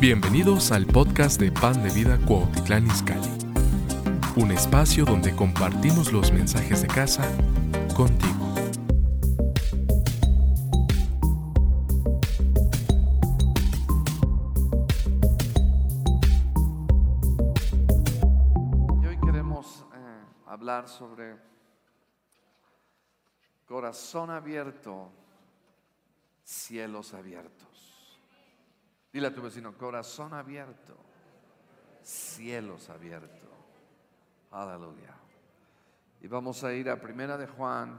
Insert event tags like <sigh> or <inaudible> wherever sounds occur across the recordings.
Bienvenidos al podcast de Pan de Vida Cuautitlán Izcalli, un espacio donde compartimos los mensajes de casa contigo. Y hoy queremos eh, hablar sobre corazón abierto, cielos abiertos. Dile a tu vecino, corazón abierto, cielos abiertos. Aleluya. Y vamos a ir a Primera de Juan,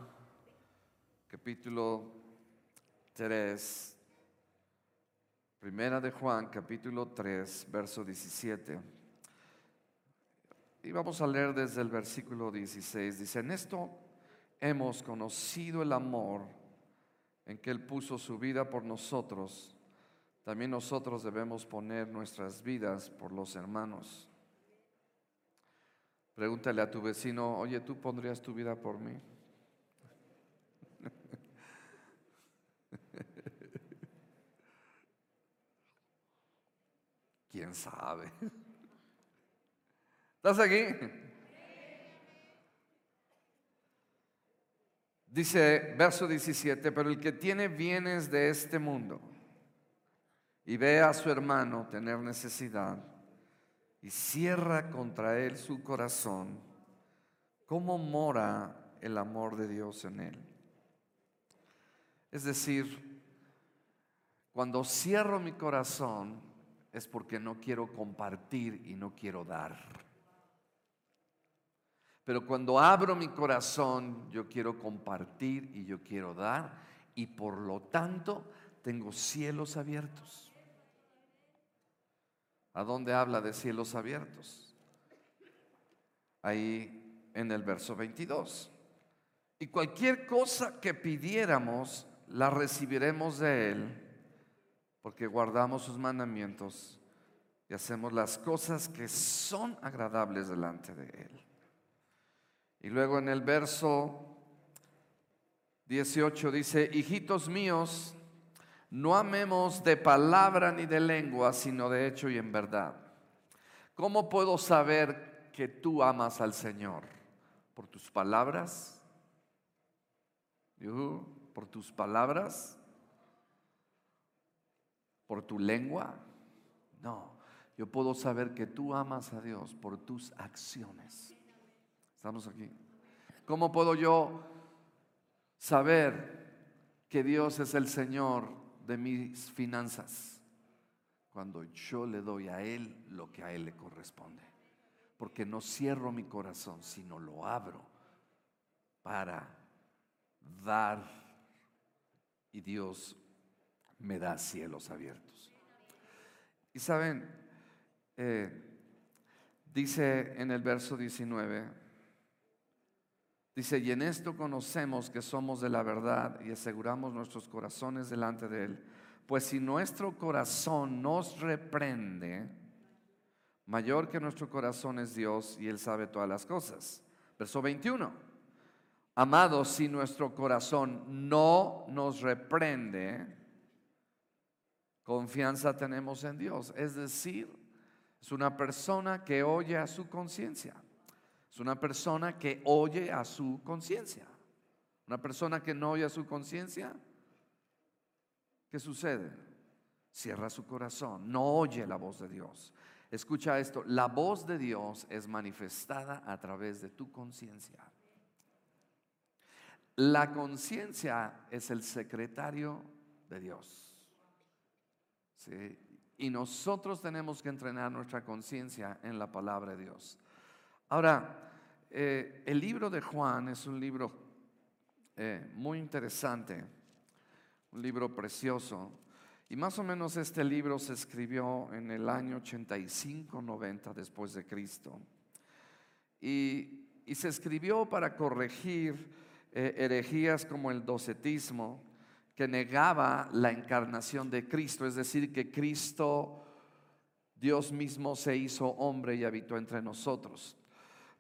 capítulo 3. Primera de Juan, capítulo 3, verso 17. Y vamos a leer desde el versículo 16. Dice, en esto hemos conocido el amor en que Él puso su vida por nosotros también nosotros debemos poner nuestras vidas por los hermanos. Pregúntale a tu vecino, oye, ¿tú pondrías tu vida por mí? <laughs> ¿Quién sabe? <laughs> ¿Estás aquí? Dice verso 17, pero el que tiene bienes de este mundo y ve a su hermano tener necesidad y cierra contra él su corazón, ¿cómo mora el amor de Dios en él? Es decir, cuando cierro mi corazón es porque no quiero compartir y no quiero dar. Pero cuando abro mi corazón, yo quiero compartir y yo quiero dar y por lo tanto tengo cielos abiertos. ¿A dónde habla de cielos abiertos? Ahí en el verso 22. Y cualquier cosa que pidiéramos, la recibiremos de Él, porque guardamos sus mandamientos y hacemos las cosas que son agradables delante de Él. Y luego en el verso 18 dice, hijitos míos, no amemos de palabra ni de lengua, sino de hecho y en verdad. ¿Cómo puedo saber que tú amas al Señor? ¿Por tus palabras? ¿Por tus palabras? ¿Por tu lengua? No, yo puedo saber que tú amas a Dios por tus acciones. ¿Estamos aquí? ¿Cómo puedo yo saber que Dios es el Señor de mis finanzas cuando yo le doy a Él lo que a Él le corresponde. Porque no cierro mi corazón, sino lo abro para dar y Dios me da cielos abiertos. Y saben, eh, dice en el verso 19, Dice, y en esto conocemos que somos de la verdad y aseguramos nuestros corazones delante de Él. Pues si nuestro corazón nos reprende, mayor que nuestro corazón es Dios y Él sabe todas las cosas. Verso 21. Amados, si nuestro corazón no nos reprende, confianza tenemos en Dios. Es decir, es una persona que oye a su conciencia. Es una persona que oye a su conciencia. Una persona que no oye a su conciencia, ¿qué sucede? Cierra su corazón, no oye la voz de Dios. Escucha esto, la voz de Dios es manifestada a través de tu conciencia. La conciencia es el secretario de Dios. Y nosotros tenemos que entrenar nuestra conciencia en la palabra de Dios. Ahora, eh, el libro de Juan es un libro eh, muy interesante, un libro precioso. Y más o menos este libro se escribió en el año 85-90 después de Cristo. Y, se escribió para corregir eh, herejías como el docetismo, que negaba la encarnación de Cristo, es decir, que Cristo, Dios mismo, se hizo hombre y habitó entre nosotros.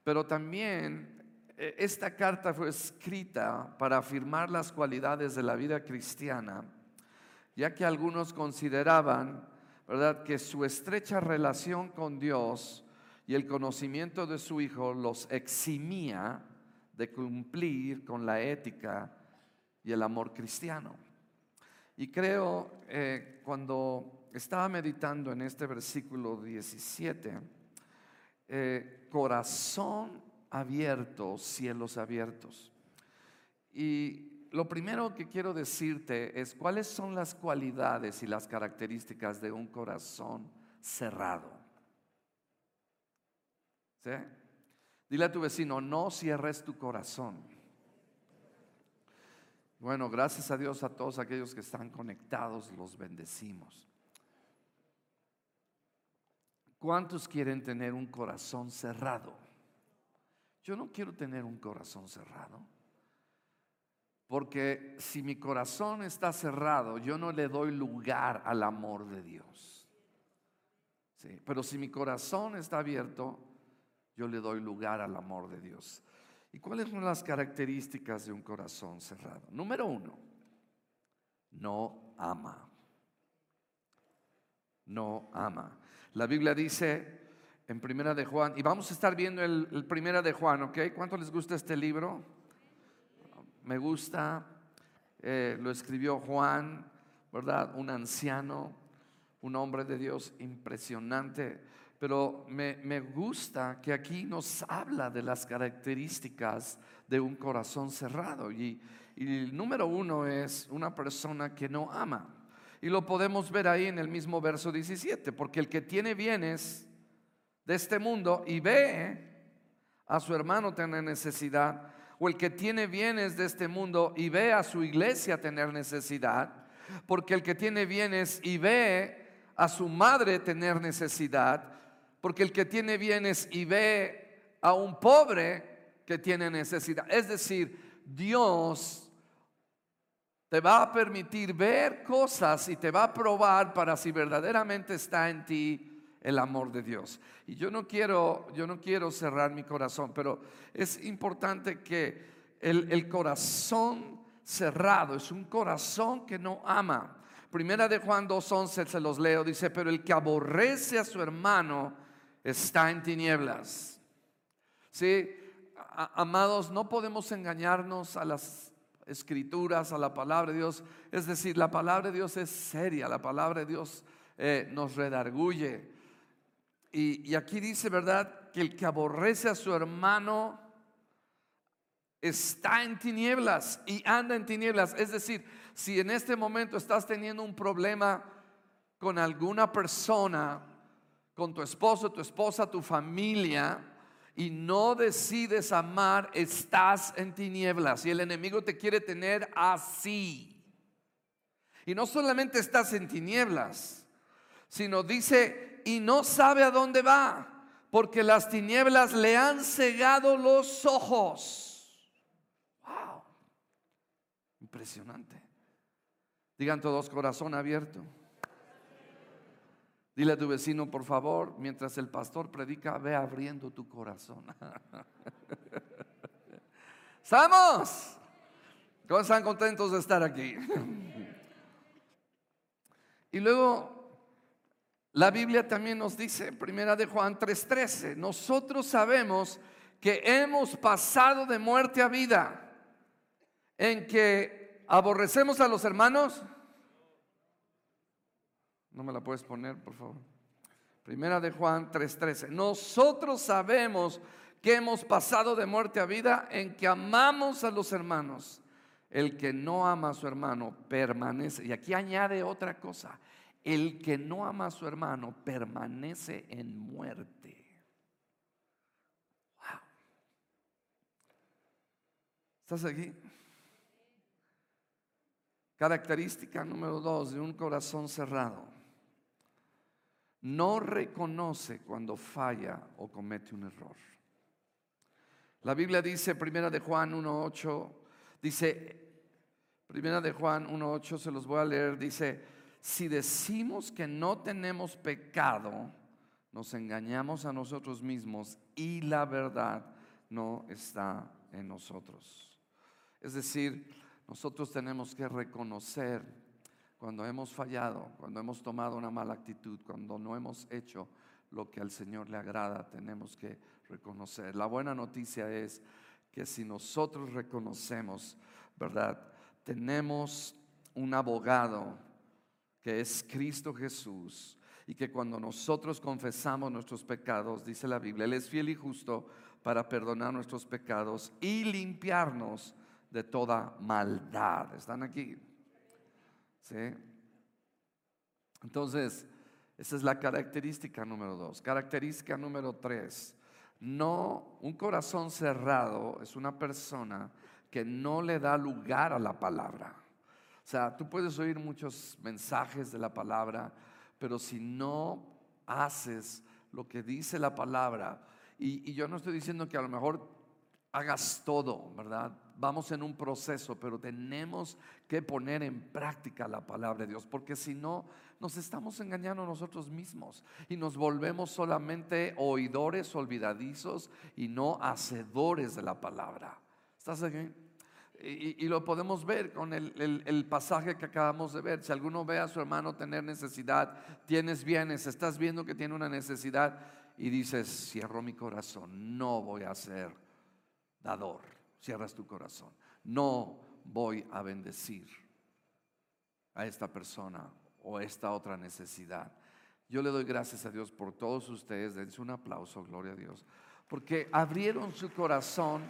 Pero también eh, esta carta fue escrita para afirmar las cualidades de la vida cristiana, ya que algunos consideraban, ¿verdad? Que su estrecha relación con Dios y el conocimiento de su Hijo los eximía de cumplir con la ética y el amor cristiano. Y creo, eh, cuando estaba meditando en este versículo 17, eh, corazón abierto, cielos abiertos. Y lo primero que quiero decirte es cuáles son las cualidades y las características de un corazón cerrado. ¿Sí? Dile a tu vecino, no cierres tu corazón. Bueno, gracias a Dios a todos aquellos que están conectados, los bendecimos. ¿Cuántos quieren tener un corazón cerrado? Yo no quiero tener un corazón cerrado. Porque si mi corazón está cerrado, yo no le doy lugar al amor de Dios. Pero si mi corazón está abierto, yo le doy lugar al amor de Dios. ¿Y cuáles son las características de un corazón cerrado? Número uno, no ama. No ama. La Biblia dice en Primera de Juan, y vamos a estar viendo el, Primera de Juan, ¿ok? ¿Cuánto les gusta este libro? Me gusta. Eh, lo escribió Juan, ¿verdad? Un anciano, un hombre de Dios impresionante pero me, gusta que aquí nos habla de las características de un corazón cerrado. Y, el número uno es una persona que no ama. Y lo podemos ver ahí en el mismo verso 17, porque el que tiene bienes de este mundo y ve a su hermano tener necesidad, o el que tiene bienes de este mundo y ve a su iglesia tener necesidad, porque el que tiene bienes y ve a su madre tener necesidad, porque el que tiene bienes y ve a un pobre que tiene necesidad. Es decir, Dios te va a permitir ver cosas y te va a probar para si verdaderamente está en ti el amor de Dios. Y yo no quiero, yo no quiero cerrar mi corazón, pero es importante que el, el corazón cerrado es un corazón que no ama. Primera de Juan 2.11 se los leo, dice, pero el que aborrece a su hermano está en tinieblas. Sí, amados, no podemos engañarnos a las escrituras, a la palabra de Dios. Es decir, la palabra de Dios es seria, la palabra de Dios eh, nos redarguye. Y, y aquí dice, ¿verdad? Que el que aborrece a su hermano está en tinieblas y anda en tinieblas. Es decir, si en este momento estás teniendo un problema con alguna persona, con tu esposo, tu esposa, tu familia, y no decides amar, estás en tinieblas y el enemigo te quiere tener así. Y no solamente estás en tinieblas, sino dice, y no sabe a dónde va, porque las tinieblas le han cegado los ojos. Wow, impresionante. Digan todos corazón abierto. Dile a tu vecino, por favor, mientras el pastor predica, ve abriendo tu corazón. <laughs> ¡Estamos! ¿Cómo están contentos de estar aquí? <laughs> y luego, la Biblia también nos dice, primera de Juan 3:13, nosotros sabemos que hemos pasado de muerte a vida, en que aborrecemos a los hermanos no me la puedes poner, por favor. Primera de Juan 3:13. Nosotros sabemos que hemos pasado de muerte a vida en que amamos a los hermanos. El que no ama a su hermano permanece. Y aquí añade otra cosa. El que no ama a su hermano permanece en muerte. Wow. ¿Estás aquí? Característica número dos de un corazón cerrado no reconoce cuando falla o comete un error. La Biblia dice, primera de Juan 1.8, dice, primera de Juan 1.8, se los voy a leer, dice, si decimos que no tenemos pecado, nos engañamos a nosotros mismos y la verdad no está en nosotros. Es decir, nosotros tenemos que reconocer cuando hemos fallado, cuando hemos tomado una mala actitud, cuando no hemos hecho lo que al Señor le agrada, tenemos que reconocer. La buena noticia es que si nosotros reconocemos, ¿verdad? Tenemos un abogado que es Cristo Jesús y que cuando nosotros confesamos nuestros pecados, dice la Biblia, Él es fiel y justo para perdonar nuestros pecados y limpiarnos de toda maldad. ¿Están aquí? ¿Sí? Entonces, esa es la característica número dos. Característica número tres. No, un corazón cerrado es una persona que no le da lugar a la palabra. O sea, tú puedes oír muchos mensajes de la palabra, pero si no haces lo que dice la palabra, y, y yo no estoy diciendo que a lo mejor hagas todo, ¿verdad? Vamos en un proceso, pero tenemos que poner en práctica la palabra de Dios, porque si no, nos estamos engañando a nosotros mismos y nos volvemos solamente oidores olvidadizos y no hacedores de la palabra. ¿Estás aquí? Y, lo podemos ver con el, el, pasaje que acabamos de ver. Si alguno ve a su hermano tener necesidad, tienes bienes, estás viendo que tiene una necesidad y dices, cierro mi corazón, no voy a ser dador. Cierras tu corazón. No voy a bendecir a esta persona o esta otra necesidad. Yo le doy gracias a Dios por todos ustedes, dense un aplauso, gloria a Dios, porque abrieron su corazón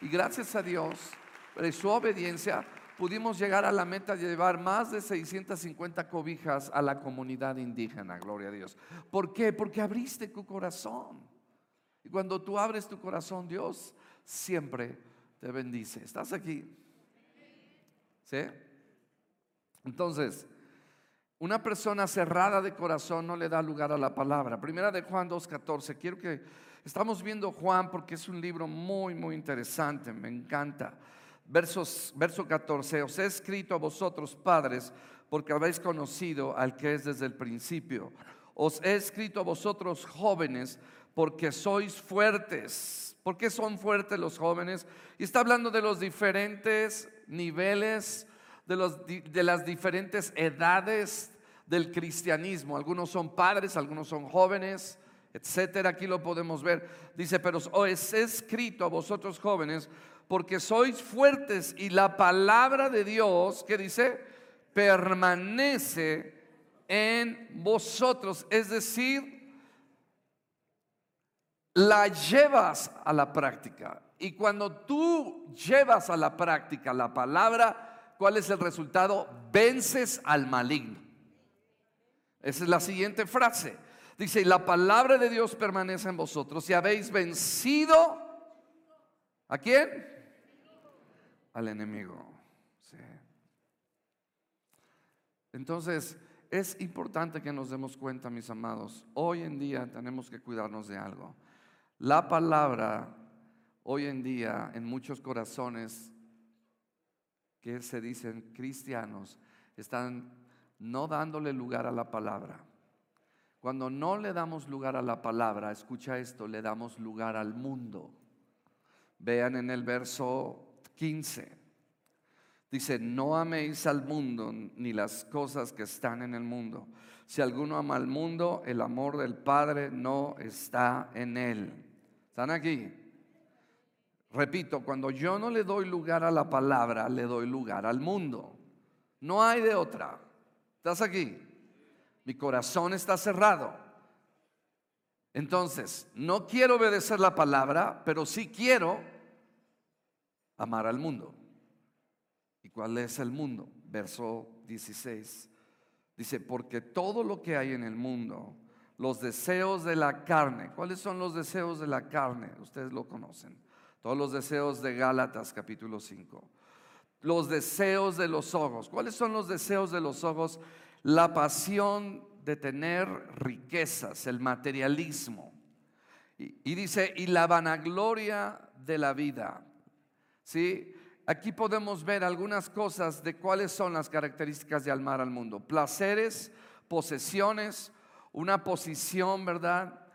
y gracias a Dios, por su obediencia, pudimos llegar a la meta de llevar más de 650 cobijas a la comunidad indígena, gloria a Dios. ¿Por qué? Porque abriste tu corazón. Y cuando tú abres tu corazón, Dios siempre te bendice. ¿Estás aquí? ¿Sí? Entonces, una persona cerrada de corazón no le da lugar a la palabra. Primera de Juan 2.14. Quiero que estamos viendo Juan porque es un libro muy, muy interesante. Me encanta. Versos, verso 14. Os he escrito a vosotros, padres, porque habéis conocido al que es desde el principio. Os he escrito a vosotros, jóvenes, porque sois fuertes. ¿Por qué son fuertes los jóvenes? Y está hablando de los diferentes niveles de, los, de las diferentes edades del cristianismo. Algunos son padres, algunos son jóvenes, etcétera. Aquí lo podemos ver. Dice, pero he escrito a vosotros jóvenes porque sois fuertes y la palabra de Dios, que dice, permanece en vosotros. Es decir, la llevas a la práctica. Y cuando tú llevas a la práctica la palabra, ¿cuál es el resultado? Vences al maligno. Esa es la siguiente frase. Dice, la palabra de Dios permanece en vosotros y habéis vencido a quién? Al enemigo. Entonces, es importante que nos demos cuenta, mis amados, hoy en día tenemos que cuidarnos de algo. La palabra, hoy en día, en muchos corazones, que se dicen cristianos están no dándole lugar a la palabra. Cuando no le damos lugar a la palabra, escucha esto, le damos lugar al mundo. Vean en el verso 15. Dice, no améis al mundo ni las cosas que están en el mundo. Si alguno ama al mundo, el amor del Padre no está en él. ¿Están aquí? Repito, cuando yo no le doy lugar a la palabra, le doy lugar al mundo. No hay de otra. ¿Estás aquí? Mi corazón está cerrado. Entonces, no quiero obedecer la palabra, pero sí quiero amar al mundo. ¿Y cuál es el mundo? Verso 16. Dice, porque todo lo que hay en el mundo, los deseos de la carne, ¿cuáles son los deseos de la carne? Ustedes lo conocen todos los deseos de Gálatas capítulo 5. Los deseos de los ojos. ¿Cuáles son los deseos de los ojos? La pasión de tener riquezas, el materialismo. Y, dice, y la vanagloria de la vida. ¿Sí? Aquí podemos ver algunas cosas de cuáles son las características de almar al mundo. Placeres, posesiones, una posición, ¿verdad?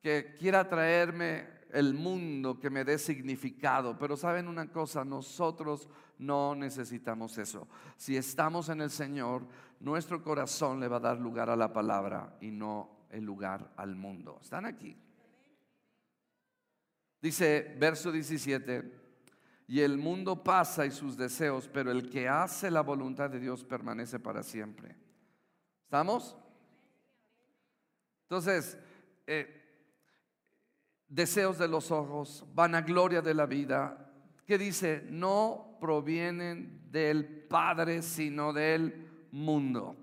Que quiera traerme el mundo que me dé significado. Pero saben una cosa, nosotros no necesitamos eso. Si estamos en el Señor, nuestro corazón le va a dar lugar a la palabra y no el lugar al mundo. ¿Están aquí? Dice verso 17, y el mundo pasa y sus deseos, pero el que hace la voluntad de Dios permanece para siempre. ¿Estamos? Entonces, eh, deseos de los ojos, vanagloria de la vida, que dice, no provienen del Padre, sino del mundo.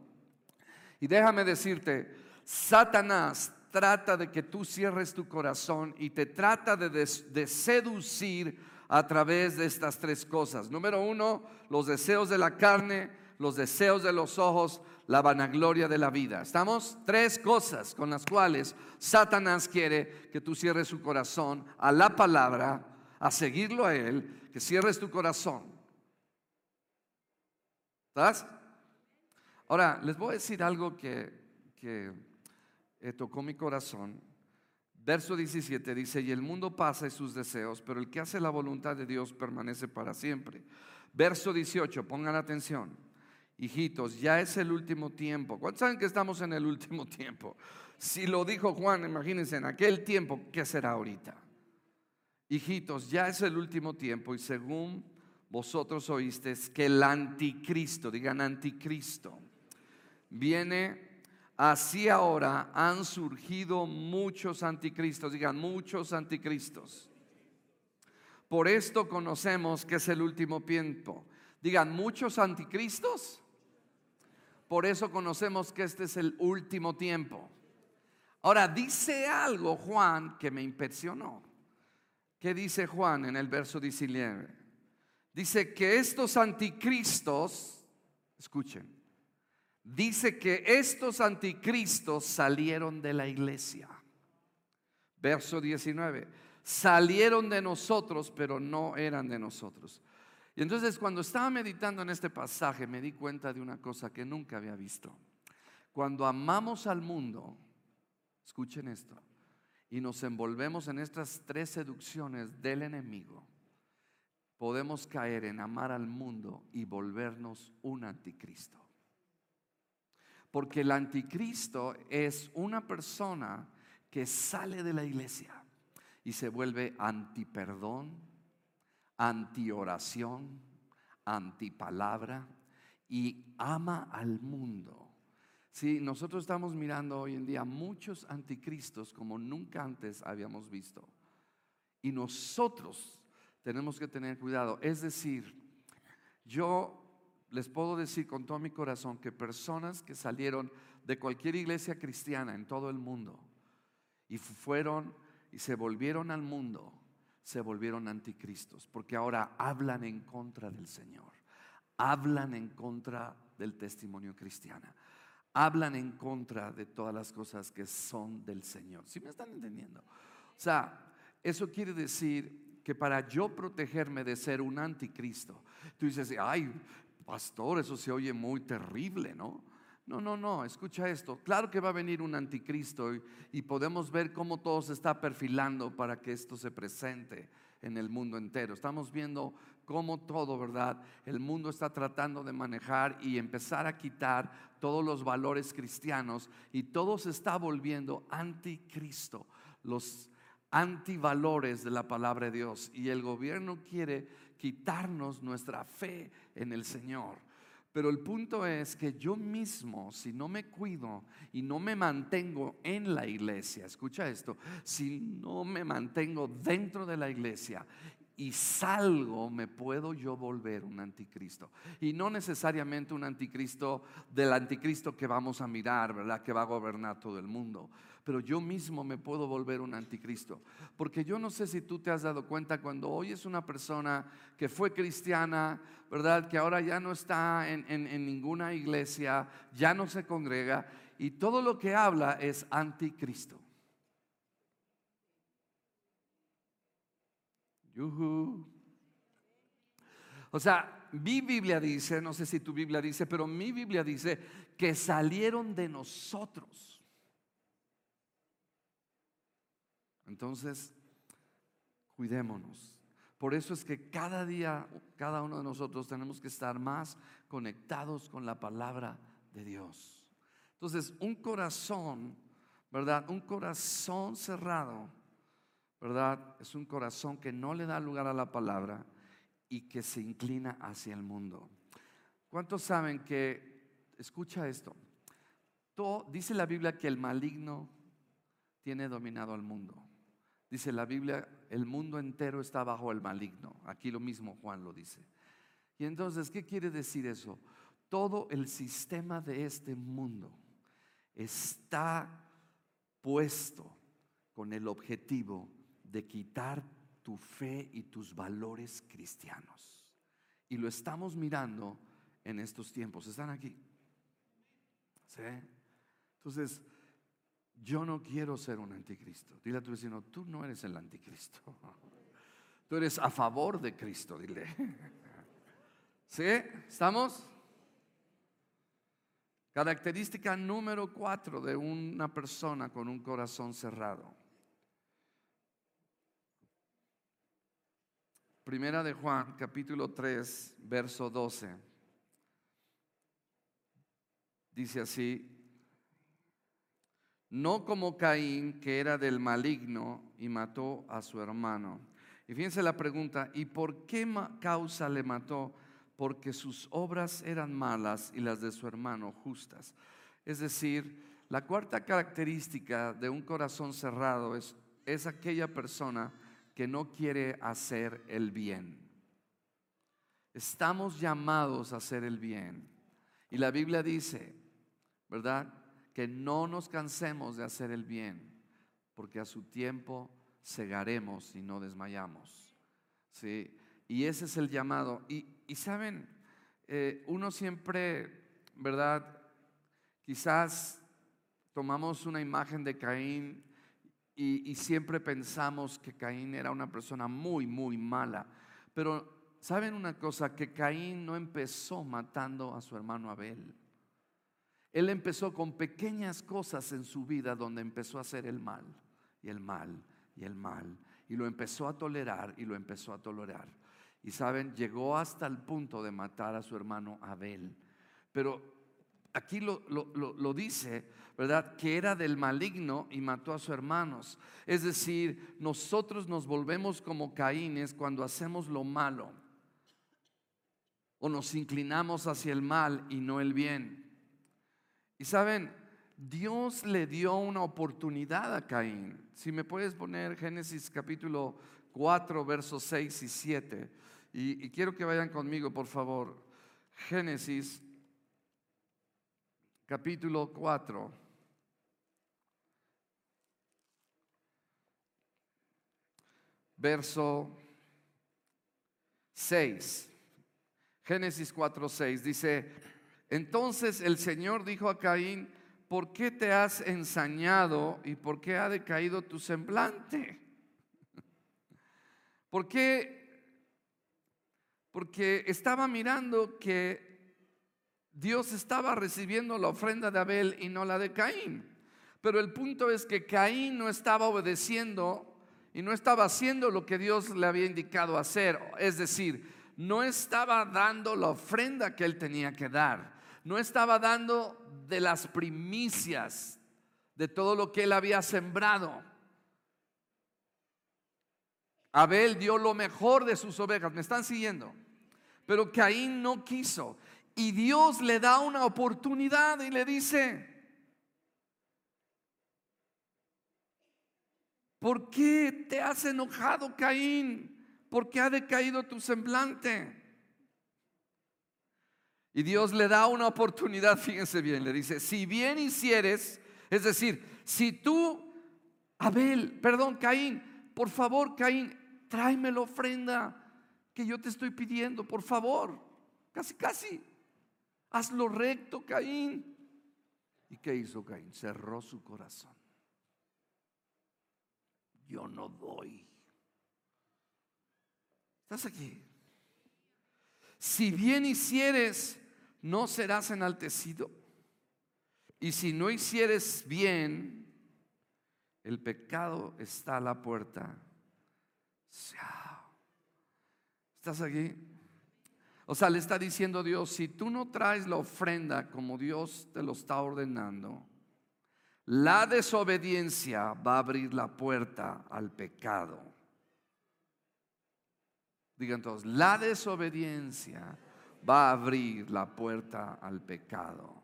Y déjame decirte, Satanás trata de que tú cierres tu corazón y te trata de, seducir a través de estas tres cosas. Número uno, los deseos de la carne, los deseos de los ojos, la vanagloria de la vida. ¿Estamos? Tres cosas con las cuales Satanás quiere que tú cierres su corazón a la palabra, a seguirlo a él, que cierres tu corazón. ¿Estás? Ahora, les voy a decir algo que, que eh, tocó mi corazón. Verso 17 dice, y el mundo pasa y sus deseos, pero el que hace la voluntad de Dios permanece para siempre. Verso 18, pongan atención. Hijitos, ya es el último tiempo. ¿Cuántos saben que estamos en el último tiempo? Si lo dijo Juan, imagínense, en aquel tiempo, ¿qué será ahorita? Hijitos, ya es el último tiempo y según vosotros oísteis que el anticristo, digan anticristo, viene Así ahora han surgido muchos anticristos, digan muchos anticristos. Por esto conocemos que es el último tiempo. Digan muchos anticristos. Por eso conocemos que este es el último tiempo. Ahora dice algo Juan que me impresionó. ¿Qué dice Juan en el verso 19? Dice que estos anticristos, escuchen, dice que estos anticristos salieron de la iglesia. Verso 19, salieron de nosotros, pero no eran de nosotros. Y entonces cuando estaba meditando en este pasaje me di cuenta de una cosa que nunca había visto. Cuando amamos al mundo, escuchen esto, y nos envolvemos en estas tres seducciones del enemigo, podemos caer en amar al mundo y volvernos un anticristo. Porque el anticristo es una persona que sale de la iglesia y se vuelve antiperdón, antioración, antipalabra y ama al mundo. Sí, nosotros estamos mirando hoy en día muchos anticristos como nunca antes habíamos visto. Y nosotros tenemos que tener cuidado. Es decir, yo les puedo decir con todo mi corazón que personas que salieron de cualquier iglesia cristiana en todo el mundo y fueron y se volvieron al mundo, se volvieron anticristos, porque ahora hablan en contra del Señor, hablan en contra del testimonio cristiano, hablan en contra de todas las cosas que son del Señor. ¿Sí me están entendiendo? O sea, eso quiere decir que para yo protegerme de ser un anticristo, tú dices, ay, pastor, eso se oye muy terrible, ¿no? No, no, no, escucha esto. Claro que va a venir un anticristo y, podemos ver cómo todo se está perfilando para que esto se presente en el mundo entero. Estamos viendo cómo todo, ¿verdad? El mundo está tratando de manejar y empezar a quitar todos los valores cristianos y todo se está volviendo anticristo, los antivalores de la palabra de Dios. Y el gobierno quiere quitarnos nuestra fe en el Señor. Pero el punto es que yo mismo, si no me cuido y no me mantengo en la iglesia, escucha esto, si no me mantengo dentro de la iglesia y salgo, me puedo yo volver un anticristo. Y no necesariamente un anticristo del anticristo que vamos a mirar, ¿verdad? Que va a gobernar todo el mundo pero yo mismo me puedo volver un anticristo. Porque yo no sé si tú te has dado cuenta cuando hoy es una persona que fue cristiana, ¿verdad? Que ahora ya no está en, en ninguna iglesia, ya no se congrega y todo lo que habla es anticristo. Yuhu. O sea, mi Biblia dice, no sé si tu Biblia dice, pero mi Biblia dice que salieron de nosotros. Entonces, Cuidémonos. Por eso es que cada día, cada uno de nosotros tenemos que estar más conectados con la palabra de Dios. Entonces, un corazón, ¿verdad? Un corazón cerrado, ¿verdad? Es un corazón que no le da lugar a la palabra y que se inclina hacia el mundo. ¿Cuántos saben que, escucha esto, dice la Biblia que el maligno tiene dominado al mundo? Dice la Biblia, el mundo entero está bajo el maligno. Aquí lo mismo Juan lo dice. Y entonces, ¿qué quiere decir eso? Todo el sistema de este mundo está puesto con el objetivo de quitar tu fe y tus valores cristianos. Y lo estamos mirando en estos tiempos. ¿Están aquí? ¿Sí? Entonces, yo no quiero ser un anticristo. Dile a tu vecino, tú no eres el anticristo. <laughs> Tú eres a favor de Cristo, dile. <laughs> ¿Sí? ¿Estamos? Característica número cuatro de una persona con un corazón cerrado. Primera de Juan, capítulo 3, verso 12. Dice así, no como Caín, que era del maligno y mató a su hermano. Y fíjense la pregunta, ¿y por qué causa le mató? Porque sus obras eran malas y las de su hermano justas. Es decir, la cuarta característica de un corazón cerrado es, es aquella persona que no quiere hacer el bien. Estamos llamados a hacer el bien. Y la Biblia dice, ¿verdad? Que no nos cansemos de hacer el bien, porque a su tiempo cegaremos y no desmayamos. ¿sí? Y ese es el llamado. Y, saben, eh, uno siempre, ¿verdad? Quizás tomamos una imagen de Caín y, y siempre pensamos que Caín era una persona muy, muy mala. Pero, ¿saben una cosa? Que Caín no empezó matando a su hermano Abel. Él empezó con pequeñas cosas en su vida donde empezó a hacer el mal y el mal y el mal. Y lo empezó a tolerar y lo empezó a tolerar. Y saben, llegó hasta el punto de matar a su hermano Abel. Pero aquí lo, lo, dice, ¿verdad? Que era del maligno y mató a sus hermanos. Es decir, nosotros nos volvemos como Caínes cuando hacemos lo malo. O nos inclinamos hacia el mal y no el bien. Y saben, Dios le dio una oportunidad a Caín. Si me puedes poner Génesis capítulo 4, versos 6 y 7. Y, quiero que vayan conmigo, por favor. Génesis capítulo 4. Verso 6. Génesis 4, 6 dice, entonces el Señor dijo a Caín, ¿por qué te has ensañado y por qué ha decaído tu semblante? <laughs> Porque estaba mirando que Dios estaba recibiendo la ofrenda de Abel y no la de Caín. Pero el punto es que Caín no estaba obedeciendo y no estaba haciendo lo que Dios le había indicado hacer. Es decir, no estaba dando la ofrenda que él tenía que dar no estaba dando de las primicias de todo lo que él había sembrado. Abel dio lo mejor de sus ovejas, me están siguiendo. Pero Caín no quiso. Y Dios le da una oportunidad y le dice, ¿por qué te has enojado, Caín? ¿Por qué ha decaído tu semblante? Y Dios le da una oportunidad, <laughs> fíjense bien, le dice, si bien hicieres, es decir, si tú, Abel, perdón, Caín, por favor, Caín, tráeme la ofrenda que yo te estoy pidiendo, por favor, casi, casi, hazlo recto, Caín. ¿Y qué hizo Caín? Cerró su corazón. Yo no doy. ¿Estás aquí? Si bien hicieres, no serás enaltecido. Y si no hicieres bien, el pecado está a la puerta. ¿Estás aquí? O sea, le está diciendo Dios, si tú no traes la ofrenda como Dios te lo está ordenando, la desobediencia va a abrir la puerta al pecado. Digan todos, la desobediencia va a abrir la puerta al pecado.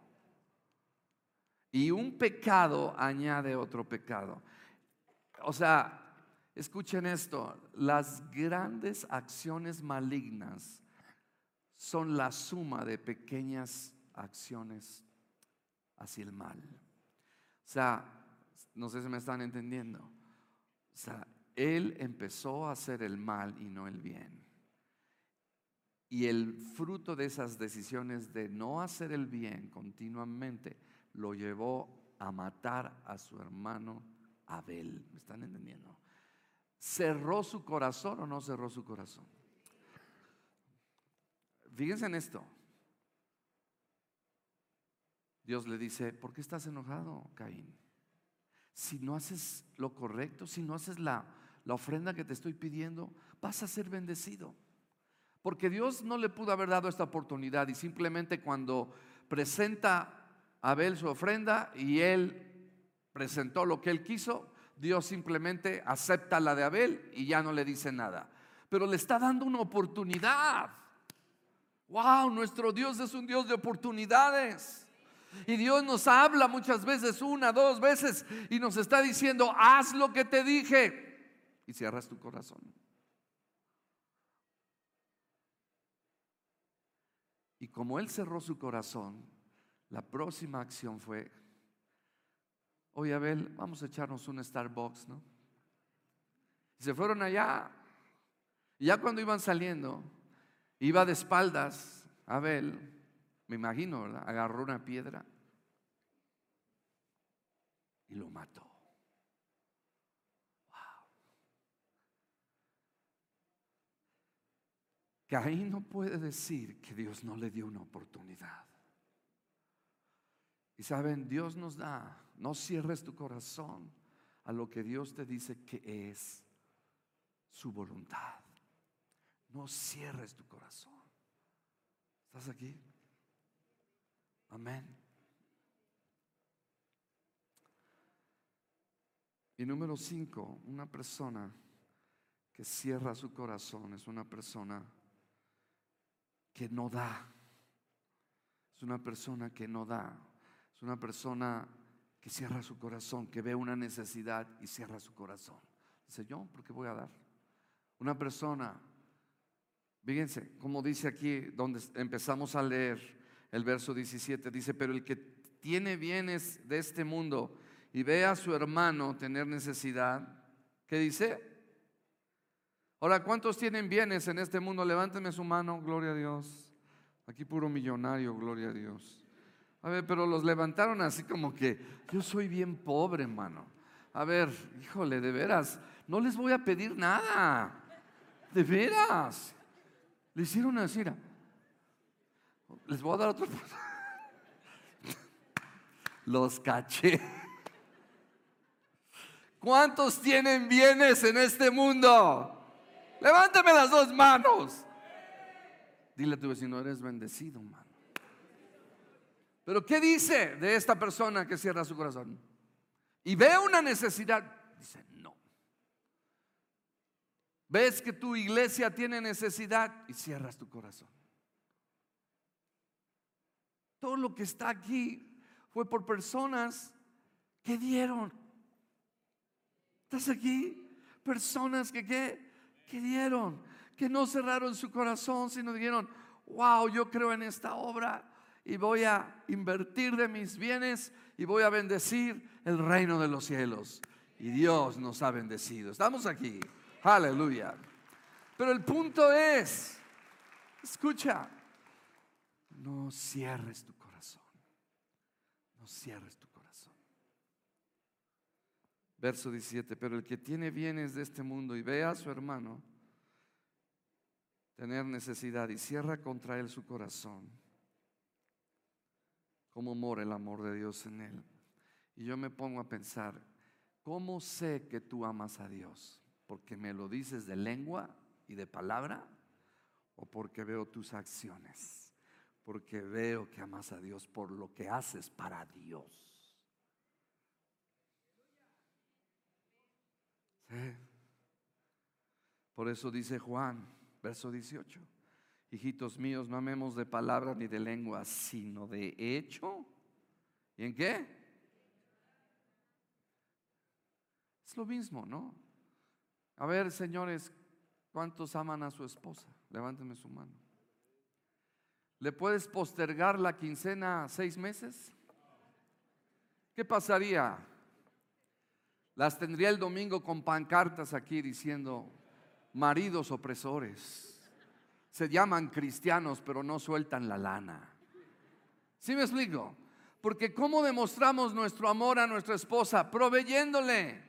Y un pecado añade otro pecado. O sea, escuchen esto, las grandes acciones malignas son la suma de pequeñas acciones hacia el mal. O sea, no sé si me están entendiendo. O sea, él empezó a hacer el mal y no el bien. Y el fruto de esas decisiones de no hacer el bien continuamente lo llevó a matar a su hermano Abel. ¿Me están entendiendo? ¿Cerró su corazón o no cerró su corazón? Fíjense en esto. Dios le dice, ¿por qué estás enojado, Caín? Si no haces lo correcto, si no haces la, la ofrenda que te estoy pidiendo, vas a ser bendecido. Porque Dios no le pudo haber dado esta oportunidad y simplemente cuando presenta a Abel su ofrenda y él presentó lo que él quiso, Dios simplemente acepta la de Abel y ya no le dice nada. Pero le está dando una oportunidad. Wow, nuestro Dios es un Dios de oportunidades. Y Dios nos habla muchas veces, una, dos veces, y nos está diciendo, haz lo que te dije. Y cierras tu corazón. Y como él cerró su corazón, la próxima acción fue, oye Abel, vamos a echarnos un Starbucks, ¿no? Y se fueron allá. Y ya cuando iban saliendo, Iba de espaldas, Abel, me imagino. Agarró una piedra y lo mató. Wow. Caín no puede decir que Dios no le dio una oportunidad. Y saben, Dios nos da, no cierres tu corazón a lo que Dios te dice que es su voluntad. No cierres tu corazón. ¿Estás aquí? Amén. Y número cinco, una persona que cierra su corazón es una persona que no da. Es una persona que no da. Es una persona que cierra su corazón, que ve una necesidad y cierra su corazón. Dice, yo, ¿por qué voy a dar? Una persona Fíjense, como dice aquí, donde empezamos a leer el verso 17, dice, pero el que tiene bienes de este mundo y ve a su hermano tener necesidad, ¿qué dice? Ahora, ¿cuántos tienen bienes en este mundo? Levánteme su mano, gloria a Dios. Aquí puro millonario, gloria a Dios. A ver, pero los levantaron así como que yo soy bien pobre, hermano. A ver, híjole, de veras, no les voy a pedir nada. De veras. Le hicieron así. Les voy a dar otro. <laughs> Los caché. ¿Cuántos tienen bienes en este mundo? Levántame las dos manos. Dile a tu vecino, eres bendecido, mano. Pero ¿qué dice de esta persona que cierra su corazón? Y ve una necesidad. Dice, Ves que tu iglesia tiene necesidad y cierras tu corazón. Todo lo que está aquí fue por personas que dieron. ¿Estás aquí? Personas que, que dieron, que no cerraron su corazón, sino dijeron, wow, yo creo en esta obra y voy a invertir de mis bienes y voy a bendecir el reino de los cielos. Y Dios nos ha bendecido. Estamos aquí. Aleluya. Pero el punto es, escucha, no cierres tu corazón. No cierres tu corazón. Verso 17, pero el que tiene bienes de este mundo y ve a su hermano tener necesidad y cierra contra él su corazón, ¿cómo mora el amor de Dios en él? Y yo me pongo a pensar, ¿cómo sé que tú amas a Dios? porque me lo dices de lengua y de palabra o porque veo tus acciones, porque veo que amas a Dios por lo que haces para Dios. Por eso dice Juan, verso 18, hijitos míos, no amemos de palabra ni de lengua, sino de hecho. ¿Y en qué? Es lo mismo, ¿no? A ver, señores, ¿cuántos aman a su esposa? Levántenme su mano. ¿Le puedes postergar la quincena seis meses? ¿Qué pasaría? Las tendría el domingo con pancartas aquí diciendo, maridos opresores. Se llaman cristianos, pero no sueltan la lana. ¿Sí me explico? Porque ¿cómo demostramos nuestro amor a nuestra esposa? Proveyéndole.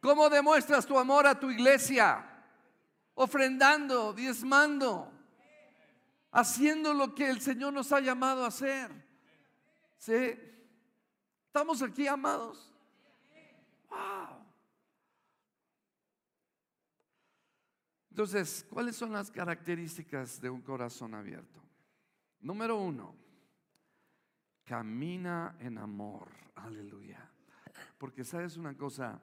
¿Cómo demuestras tu amor a tu iglesia? Ofrendando, diezmando, haciendo lo que el Señor nos ha llamado a hacer. ¿Sí? ¿Estamos aquí, amados? Entonces, ¿cuáles son las características de un corazón abierto? Número uno, camina en amor. Aleluya. Porque sabes una cosa,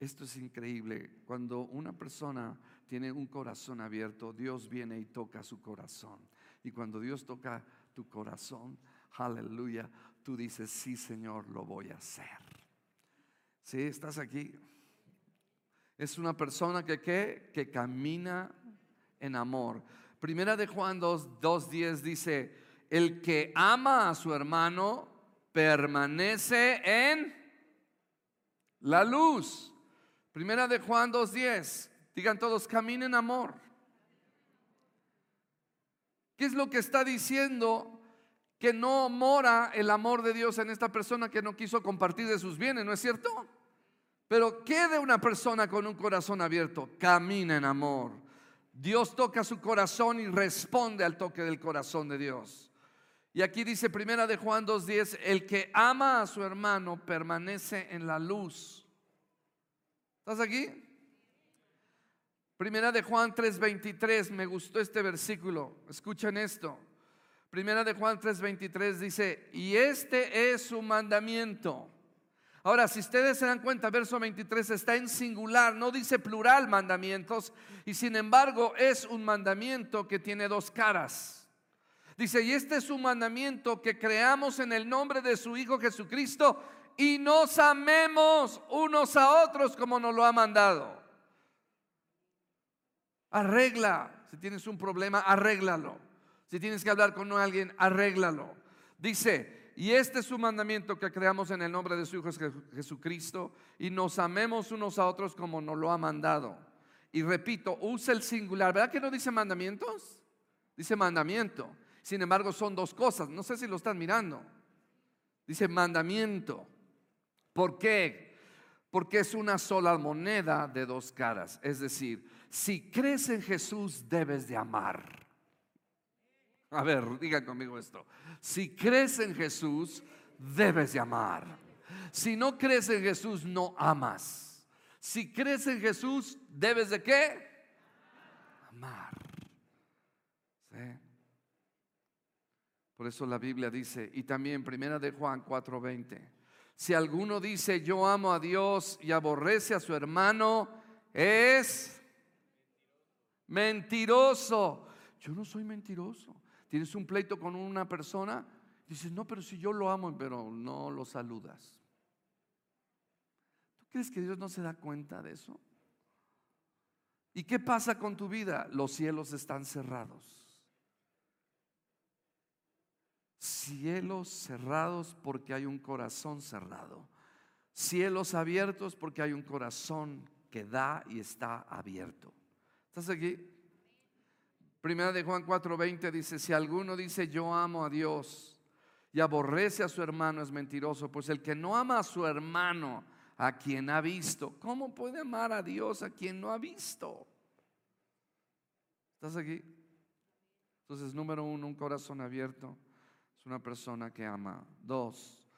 esto es increíble. Cuando una persona tiene un corazón abierto, Dios viene y toca su corazón. Y cuando Dios toca tu corazón, aleluya, tú dices, sí Señor, lo voy a hacer. ¿Sí? ¿Estás aquí? Es una persona que, que camina en amor. Primera de Juan 2.10 dice, el que ama a su hermano permanece en la luz. Primera de Juan 2.10. Digan todos, caminen en amor. ¿Qué es lo que está diciendo? Que no mora el amor de Dios en esta persona que no quiso compartir de sus bienes, ¿no es cierto? Pero ¿qué de una persona con un corazón abierto? Camina en amor. Dios toca su corazón y responde al toque del corazón de Dios. Y aquí dice primera de Juan 2:10, el que ama a su hermano permanece en la luz. ¿Estás aquí? Primera de Juan 3:23, me gustó este versículo. Escuchen esto. Primera de Juan 3:23 dice, "Y este es su mandamiento." Ahora, si ustedes se dan cuenta, verso 23 está en singular, no dice plural mandamientos, y sin embargo es un mandamiento que tiene dos caras. Dice, y este es un mandamiento que creamos en el nombre de su Hijo Jesucristo y nos amemos unos a otros como nos lo ha mandado. Arregla, si tienes un problema, arréglalo. Si tienes que hablar con alguien, arréglalo. Dice, y este es su mandamiento que creamos en el nombre de su Hijo Jesucristo y nos amemos unos a otros como nos lo ha mandado. Y repito, usa el singular. ¿Verdad que no dice mandamientos? Dice mandamiento. Sin embargo, son dos cosas. No sé si lo están mirando. Dice mandamiento. ¿Por qué? Porque es una sola moneda de dos caras. Es decir, si crees en Jesús, debes de amar. A ver, digan conmigo esto. Si crees en Jesús, debes de amar. Si no crees en Jesús, no amas. Si crees en Jesús, debes de qué? Amar. Por eso la Biblia dice, y también primera de Juan 4:20, si alguno dice yo amo a Dios y aborrece a su hermano, es mentiroso. Yo no soy mentiroso. Tienes un pleito con una persona, dices, no, pero si yo lo amo, pero no lo saludas. ¿Tú crees que Dios no se da cuenta de eso? ¿Y qué pasa con tu vida? Los cielos están cerrados. Cielos cerrados porque hay un corazón cerrado. Cielos abiertos porque hay un corazón que da y está abierto. ¿Estás aquí? Primera de Juan 4:20 dice, si alguno dice yo amo a Dios y aborrece a su hermano es mentiroso, pues el que no ama a su hermano, a quien ha visto, ¿cómo puede amar a Dios a quien no ha visto? ¿Estás aquí? Entonces, número uno, un corazón abierto es una persona que ama. Dos,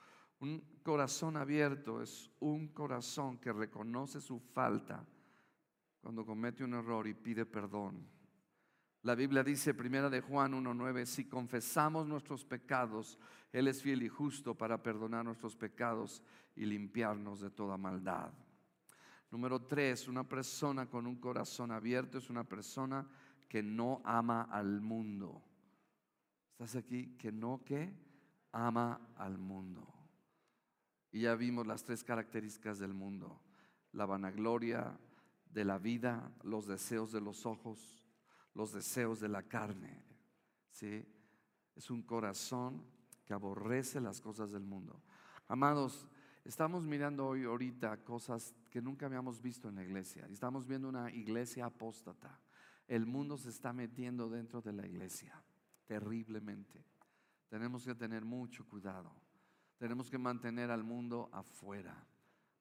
un corazón abierto es un corazón que reconoce su falta cuando comete un error y pide perdón. La Biblia dice, primera de Juan 1.9, si confesamos nuestros pecados, Él es fiel y justo para perdonar nuestros pecados y limpiarnos de toda maldad. Número tres, una persona con un corazón abierto es una persona que no ama al mundo. ¿Estás aquí? Que no que ama al mundo. Y ya vimos las tres características del mundo. La vanagloria de la vida, los deseos de los ojos, los deseos de la carne. ¿sí? Es un corazón que aborrece las cosas del mundo. Amados, estamos mirando hoy ahorita cosas que nunca habíamos visto en la iglesia. Estamos viendo una iglesia apóstata. El mundo se está metiendo dentro de la iglesia terriblemente. Tenemos que tener mucho cuidado. Tenemos que mantener al mundo afuera.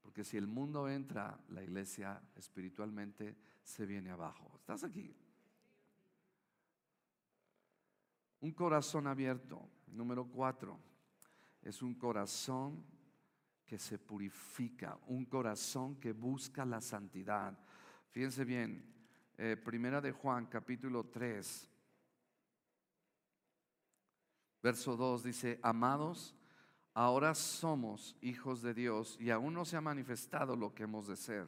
Porque si el mundo entra, la iglesia espiritualmente se viene abajo. ¿Estás aquí? Un corazón abierto, número cuatro, es un corazón que se purifica, un corazón que busca la santidad. Fíjense bien, eh, primera de Juan capítulo 3, verso 2 dice, amados, ahora somos hijos de Dios y aún no se ha manifestado lo que hemos de ser,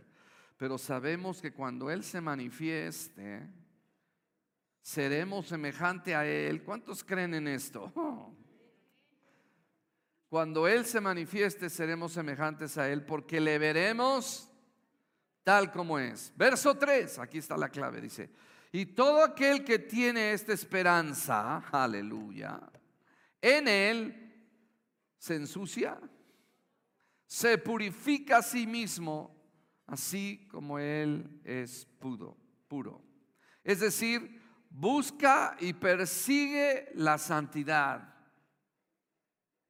pero sabemos que cuando Él se manifieste, seremos semejante a Él. ¿Cuántos creen en esto? <laughs> Cuando Él se manifieste, seremos semejantes a Él porque le veremos tal como es. Verso 3, aquí está la clave, dice, y todo aquel que tiene esta esperanza, aleluya, en Él se ensucia, se purifica a sí mismo, así como Él es puro. puro. Es decir, busca y persigue la santidad.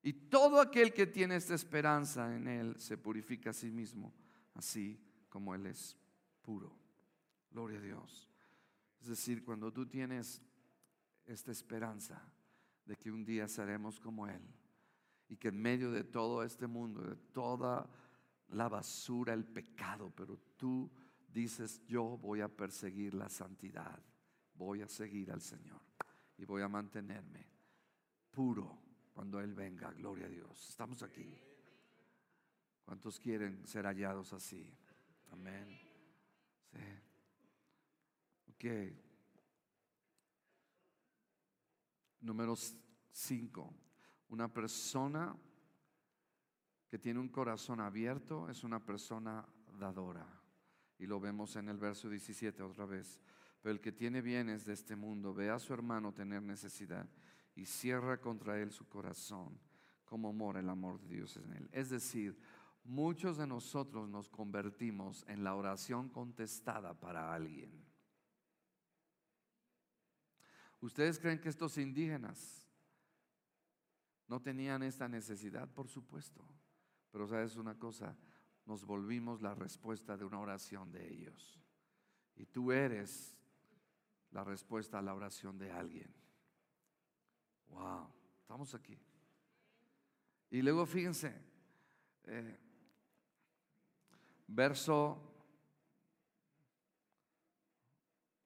Y todo aquel que tiene esta esperanza en Él se purifica a sí mismo, así como Él es puro. Gloria a Dios. Es decir, cuando tú tienes esta esperanza de que un día seremos como Él y que en medio de todo este mundo, de toda la basura, el pecado, pero tú dices, yo voy a perseguir la santidad voy a seguir al Señor y voy a mantenerme puro cuando Él venga. Gloria a Dios. Estamos aquí. ¿Cuántos quieren ser hallados así? Amén. Ok. Número 5. Una persona que tiene un corazón abierto es una persona dadora. Y lo vemos en el verso 17 otra vez. Pero el que tiene bienes de este mundo ve a su hermano tener necesidad y cierra contra él su corazón, como mora el amor de Dios en él. Es decir, muchos de nosotros nos convertimos en la oración contestada para alguien. ¿Ustedes creen que estos indígenas no tenían esta necesidad? Por supuesto. Pero sabes una cosa, nos volvimos la respuesta de una oración de ellos. Y tú eres la respuesta a la oración de alguien. Wow, estamos aquí. Y luego fíjense, eh, verso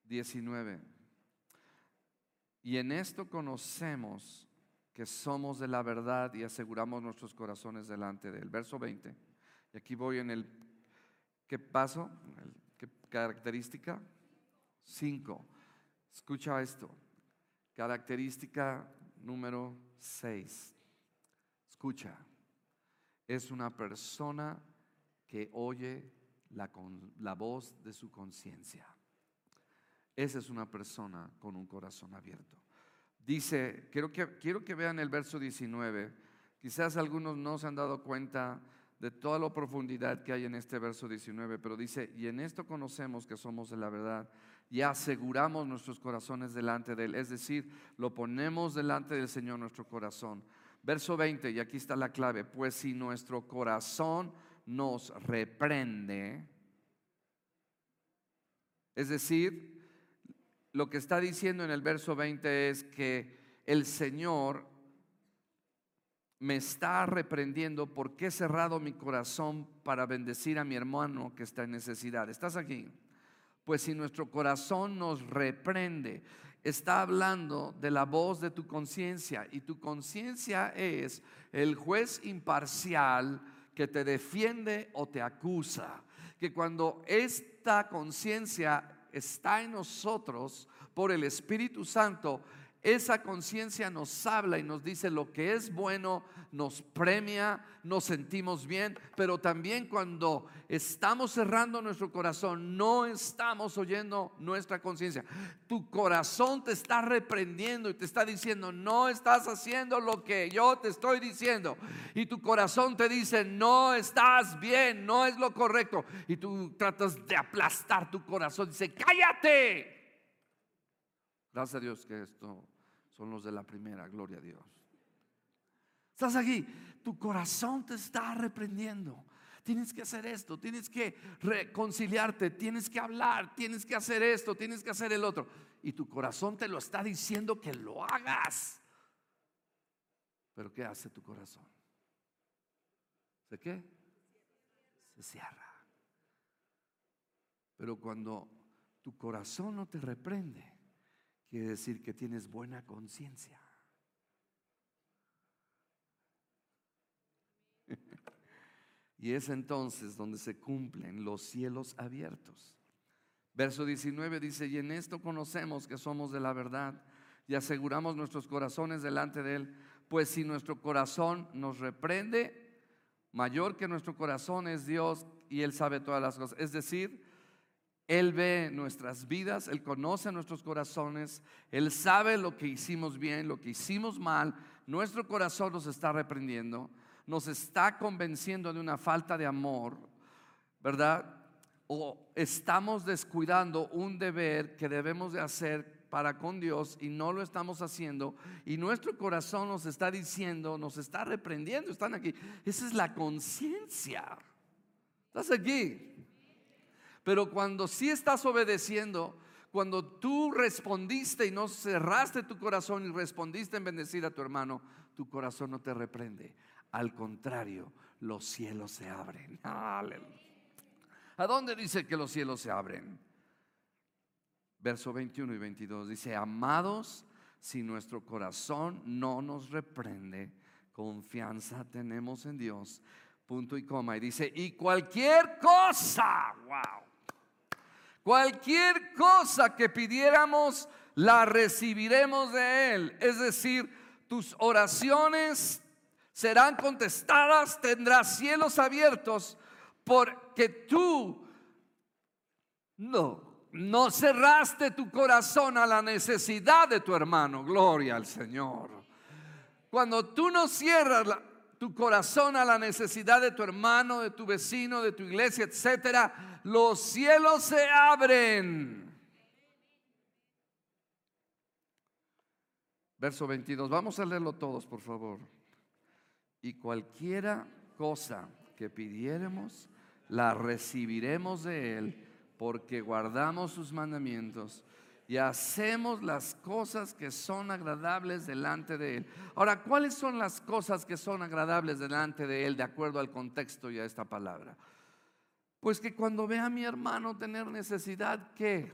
19. Y en esto conocemos que somos de la verdad y aseguramos nuestros corazones delante de él. Verso 20. Y aquí voy en el, ¿qué paso? ¿Qué característica? 5. Escucha esto. Característica número 6. Escucha. Es una persona que oye la, la voz de su conciencia. Esa es una persona con un corazón abierto. Dice, quiero que, quiero que vean el verso 19. Quizás algunos no se han dado cuenta de toda la profundidad que hay en este verso 19, pero dice, y en esto conocemos que somos de la verdad y aseguramos nuestros corazones delante de Él. Es decir, lo ponemos delante del Señor nuestro corazón. Verso 20, y aquí está la clave, pues si nuestro corazón nos reprende, es decir, lo que está diciendo en el verso 20 es que el Señor me está reprendiendo porque he cerrado mi corazón para bendecir a mi hermano que está en necesidad. ¿Estás aquí? Pues si nuestro corazón nos reprende, está hablando de la voz de tu conciencia y tu conciencia es el juez imparcial que te defiende o te acusa. Que cuando esta conciencia está en nosotros por el Espíritu Santo, esa conciencia nos habla y nos dice lo que es bueno, nos premia, nos sentimos bien, pero también cuando estamos cerrando nuestro corazón, no estamos oyendo nuestra conciencia. Tu corazón te está reprendiendo y te está diciendo, no estás haciendo lo que yo te estoy diciendo. Y tu corazón te dice, no estás bien, no es lo correcto. Y tú tratas de aplastar tu corazón, dice, cállate. Gracias a Dios que esto son los de la primera, gloria a Dios. Estás aquí, tu corazón te está reprendiendo. Tienes que hacer esto, tienes que reconciliarte, tienes que hablar, tienes que hacer esto, tienes que hacer el otro. Y tu corazón te lo está diciendo que lo hagas. Pero ¿qué hace tu corazón? ¿Se qué? Se cierra. Pero cuando tu corazón no te reprende, quiere decir que tienes buena conciencia. <laughs> y es entonces donde se cumplen los cielos abiertos. Verso 19 dice, y en esto conocemos que somos de la verdad y aseguramos nuestros corazones delante de Él, pues si nuestro corazón nos reprende, mayor que nuestro corazón es Dios y Él sabe todas las cosas. Es decir, él ve nuestras vidas, Él conoce nuestros corazones, Él sabe lo que hicimos bien, lo que hicimos mal. Nuestro corazón nos está reprendiendo, nos está convenciendo de una falta de amor, ¿verdad? O estamos descuidando un deber que debemos de hacer para con Dios y no lo estamos haciendo y nuestro corazón nos está diciendo, nos está reprendiendo, están aquí. Esa es la conciencia. ¿Estás aquí? Pero cuando sí estás obedeciendo, cuando tú respondiste y no cerraste tu corazón y respondiste en bendecir a tu hermano, tu corazón no te reprende. Al contrario, los cielos se abren. <laughs> ¿A dónde dice que los cielos se abren? Verso 21 y 22 dice, amados, si nuestro corazón no nos reprende, confianza tenemos en Dios. Punto y coma. Y dice, y cualquier cosa, wow Cualquier cosa que pidiéramos, la recibiremos de Él. Es decir, tus oraciones serán contestadas, tendrás cielos abiertos, porque tú no, no cerraste tu corazón a la necesidad de tu hermano. Gloria al Señor. Cuando tú no cierras tu corazón a la necesidad de tu hermano, de tu vecino, de tu iglesia, etcétera, los cielos se abren. Verso 22. Vamos a leerlo todos, por favor. Y cualquiera cosa que pidiéramos, la recibiremos de Él, porque guardamos sus mandamientos y hacemos las cosas que son agradables delante de Él. Ahora, ¿cuáles son las cosas que son agradables delante de Él de acuerdo al contexto y a esta palabra? Pues que cuando ve a mi hermano tener necesidad, ¿qué?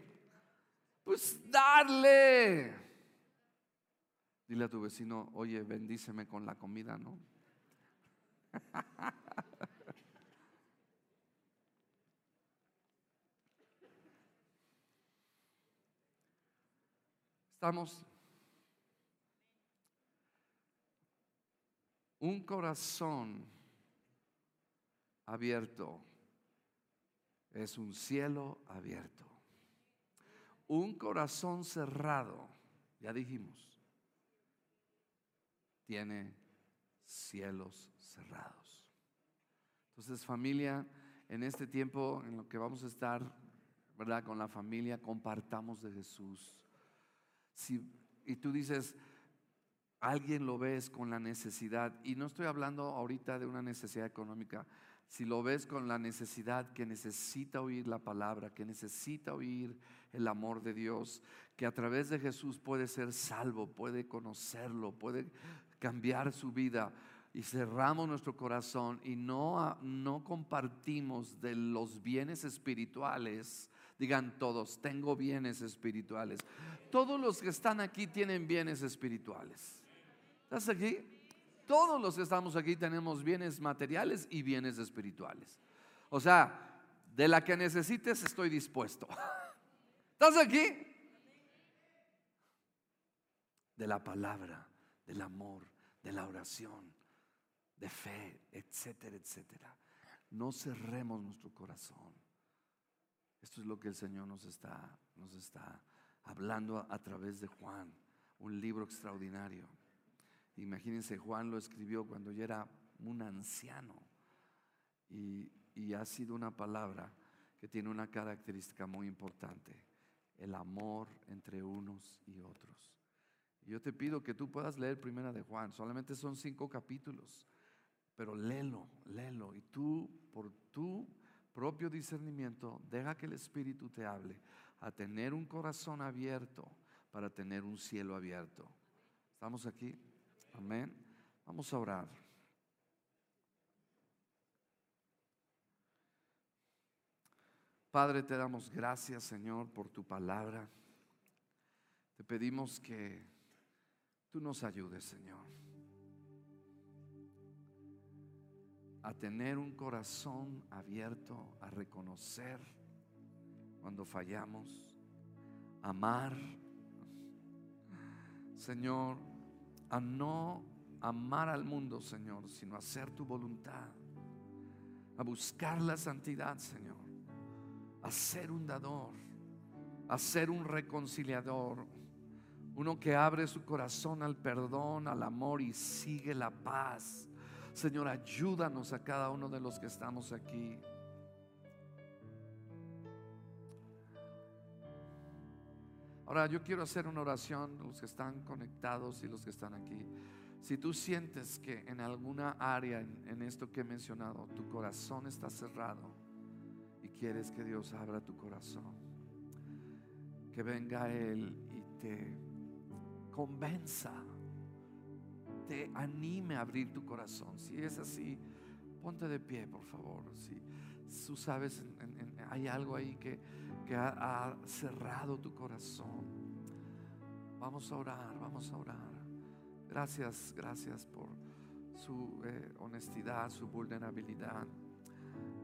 Pues darle. Dile a tu vecino, oye, bendíceme con la comida, ¿no? <laughs> Estamos un corazón abierto es un cielo abierto. Un corazón cerrado, ya dijimos, tiene cielos cerrados. Entonces familia, en este tiempo en lo que vamos a estar, ¿verdad? Con la familia, compartamos de Jesús y tú dices, alguien lo ves con la necesidad, y no estoy hablando ahorita de una necesidad económica, si lo ves con la necesidad que necesita oír la palabra, que necesita oír el amor de Dios, que a través de Jesús puede ser salvo, puede conocerlo, puede cambiar su vida. y cerramos nuestro corazón y no, no compartimos de los bienes espirituales, digan todos, tengo bienes espirituales. Todos los que están aquí tienen bienes espirituales. ¿Estás aquí? Todos los que estamos aquí tenemos bienes materiales y bienes espirituales. O sea, de la que necesites estoy dispuesto. <laughs> ¿Estás aquí? De la palabra, del amor, de la oración, de fe, etcétera, etcétera. No cerremos nuestro corazón. Esto es lo que el Señor nos está, nos está hablando a, través de Juan, un libro extraordinario. Imagínense, Juan lo escribió cuando ya era un anciano y, ha sido una palabra que tiene una característica muy importante, el amor entre unos y otros. Yo te pido que tú puedas leer Primera de Juan, solamente son cinco capítulos, pero léelo, léelo. Y tú, por tu propio discernimiento, deja que el Espíritu te hable a tener un corazón abierto para tener un cielo abierto. ¿Estamos aquí? Amén. Vamos a orar. Padre, te damos gracias, Señor, por tu palabra. Te pedimos que tú nos ayudes, Señor. a tener un corazón abierto a reconocer cuando fallamos, amar, Señor, a no amar al mundo, Señor, sino hacer tu voluntad, a buscar la santidad, Señor, a ser un dador, a ser un reconciliador, uno que abre su corazón al perdón, al amor y sigue la paz Señor, ayúdanos a cada uno de los que estamos aquí. Ahora yo quiero hacer una oración, los que están conectados y los que están aquí. Si tú sientes que en alguna área en, esto que he mencionado, tu corazón está cerrado y quieres que Dios abra tu corazón, que venga Él y te convenza te anime a abrir tu corazón. Si es así, ponte de pie, por favor. Si tú sabes, hay algo ahí que, ha, cerrado tu corazón. Vamos a orar, vamos a orar. Gracias, gracias por su eh, honestidad, su vulnerabilidad.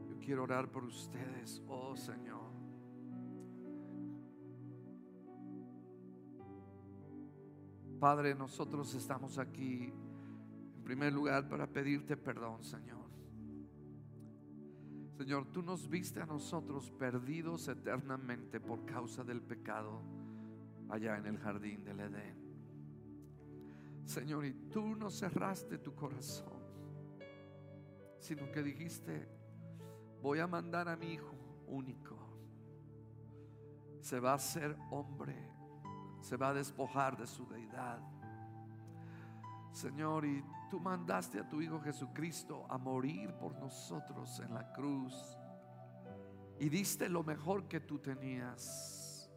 Yo quiero orar por ustedes, oh Señor. Padre, nosotros estamos aquí en primer lugar para pedirte perdón, Señor. Señor, tú nos viste a nosotros perdidos eternamente por causa del pecado allá en el jardín del Edén. Señor, y tú no cerraste tu corazón, sino que dijiste, voy a mandar a mi hijo único. Se va a hacer hombre se va a despojar de su deidad. Señor, y tú mandaste a tu Hijo Jesucristo a morir por nosotros en la cruz. Y diste lo mejor que tú tenías,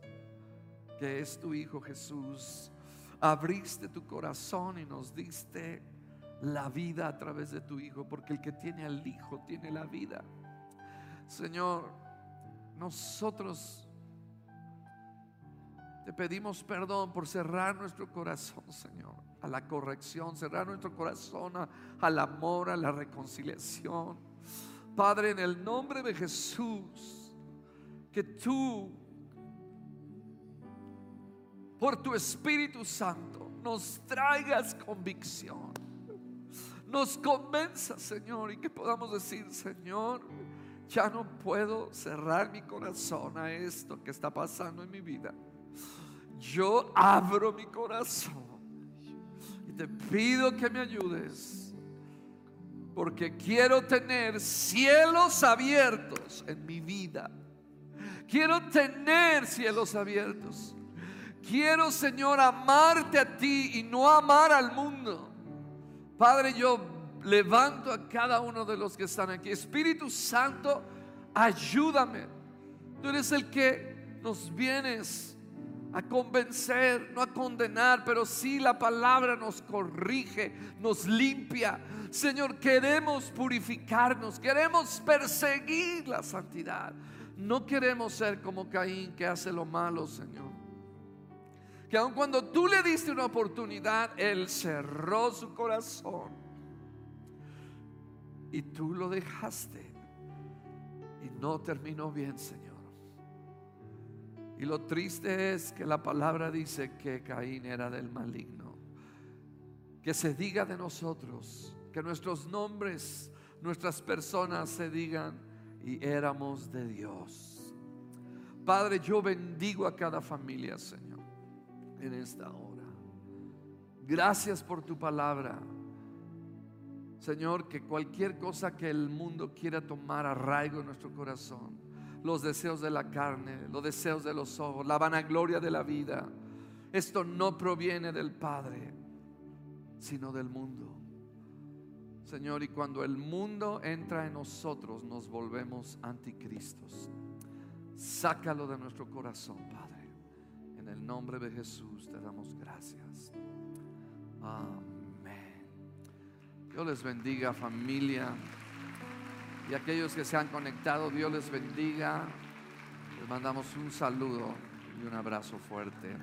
que es tu Hijo Jesús. Abriste tu corazón y nos diste la vida a través de tu Hijo, porque el que tiene al Hijo tiene la vida. Señor, nosotros te pedimos perdón por cerrar nuestro corazón, Señor, a la corrección, cerrar nuestro corazón al amor, a la reconciliación. Padre, en el nombre de Jesús, que tú, por tu Espíritu Santo, nos traigas convicción, nos convenza, Señor, y que podamos decir, Señor, ya no puedo cerrar mi corazón a esto que está pasando en mi vida yo abro mi corazón y te pido que me ayudes porque quiero tener cielos abiertos en mi vida. Quiero tener cielos abiertos. Quiero, Señor, amarte a ti y no amar al mundo. Padre, yo levanto a cada uno de los que están aquí. Espíritu Santo, ayúdame. Tú eres el que nos vienes a convencer, no a condenar, pero sí la palabra nos corrige, nos limpia. Señor, queremos purificarnos, queremos perseguir la santidad. No queremos ser como Caín que hace lo malo, Señor. Que aun cuando tú le diste una oportunidad, Él cerró su corazón. Y tú lo dejaste. Y no terminó bien, Señor. Y lo triste es que la palabra dice que Caín era del maligno. Que se diga de nosotros, que nuestros nombres, nuestras personas se digan y éramos de Dios. Padre, yo bendigo a cada familia, Señor, en esta hora. Gracias por tu palabra. Señor, que cualquier cosa que el mundo quiera tomar arraigo en nuestro corazón, los deseos de la carne, los deseos de los ojos, la vanagloria de la vida. Esto no proviene del Padre, sino del mundo. Señor, y cuando el mundo entra en nosotros, nos volvemos anticristos. Sácalo de nuestro corazón, Padre. En el nombre de Jesús te damos gracias. Amén. Dios les bendiga, familia. Y aquellos que se han conectado, Dios les bendiga. Les mandamos un saludo y un abrazo fuerte.